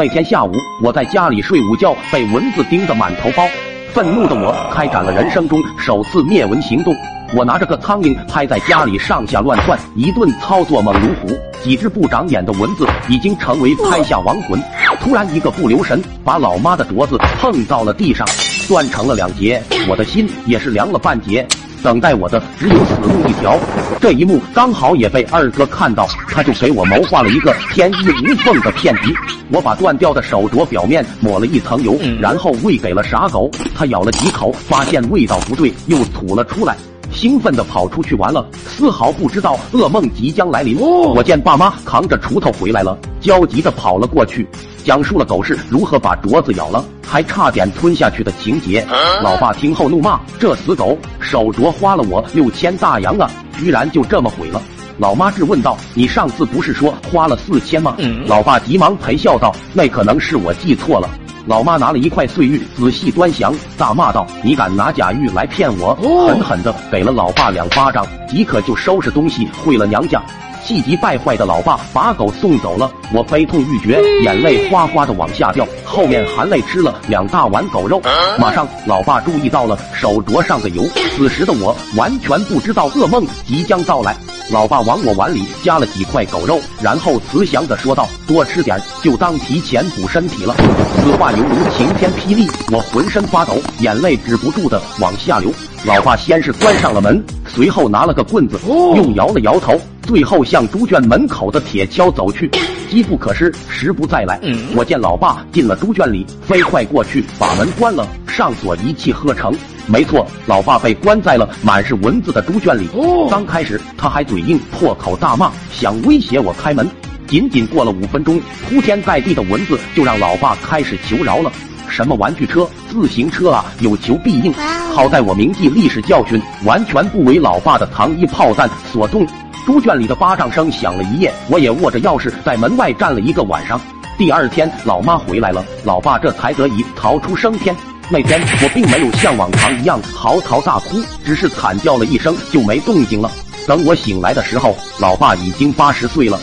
那天下午，我在家里睡午觉，被蚊子叮得满头包。愤怒的我开展了人生中首次灭蚊行动。我拿着个苍蝇拍在家里上下乱窜，一顿操作猛如虎。几只不长眼的蚊子已经成为拍下亡魂。突然一个不留神，把老妈的镯子碰到了地上，断成了两截。我的心也是凉了半截。等待我的只有死路一条。这一幕刚好也被二哥看到，他就给我谋划了一个天衣无缝的骗局。我把断掉的手镯表面抹了一层油，然后喂给了傻狗。他咬了几口，发现味道不对，又吐了出来，兴奋的跑出去玩了，丝毫不知道噩梦即将来临。我见爸妈扛着锄头回来了，焦急的跑了过去，讲述了狗是如何把镯子咬了。还差点吞下去的情节，老爸听后怒骂：“这死狗，手镯花了我六千大洋啊，居然就这么毁了！”老妈质问道：“你上次不是说花了四千吗？”老爸急忙陪笑道：“那可能是我记错了。”老妈拿了一块碎玉仔细端详，大骂道：“你敢拿假玉来骗我！”狠狠的给了老爸两巴掌，即可就收拾东西回了娘家。气急败坏的老爸把狗送走了，我悲痛欲绝，眼泪哗哗的往下掉，后面含泪吃了两大碗狗肉。马上，老爸注意到了手镯上的油，此时的我完全不知道噩梦即将到来。老爸往我碗里加了几块狗肉，然后慈祥的说道：“多吃点，就当提前补身体了。”此话犹如晴天霹雳，我浑身发抖，眼泪止不住的往下流。老爸先是关上了门，随后拿了个棍子，又摇了摇头。最后向猪圈门口的铁锹走去，机不可失，时不再来。我见老爸进了猪圈里，飞快过去把门关了，上锁，一气呵成。没错，老爸被关在了满是蚊子的猪圈里。刚开始他还嘴硬，破口大骂，想威胁我开门。仅仅过了五分钟，铺天盖地的蚊子就让老爸开始求饶了。什么玩具车、自行车啊，有求必应。好在我铭记历史教训，完全不为老爸的糖衣炮弹所动。猪圈里的巴掌声响了一夜，我也握着钥匙在门外站了一个晚上。第二天，老妈回来了，老爸这才得以逃出升天。那天我并没有像往常一样嚎啕大哭，只是惨叫了一声就没动静了。等我醒来的时候，老爸已经八十岁了。